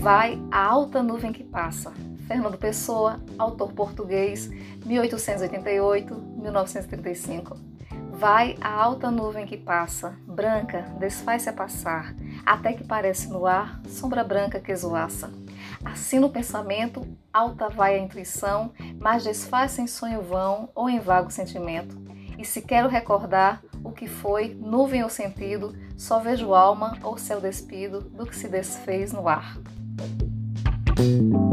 Vai a alta nuvem que passa. Fernando Pessoa, autor português, 1888-1935. Vai a alta nuvem que passa, branca, desfaz-se a passar, até que parece no ar sombra branca que esvoaça. Assim no pensamento, alta vai a intuição, mas desfaz-se em sonho vão ou em vago sentimento. E se quero recordar o que foi, nuvem ou sentido, só vejo alma ou céu despido do que se desfez no ar. thank you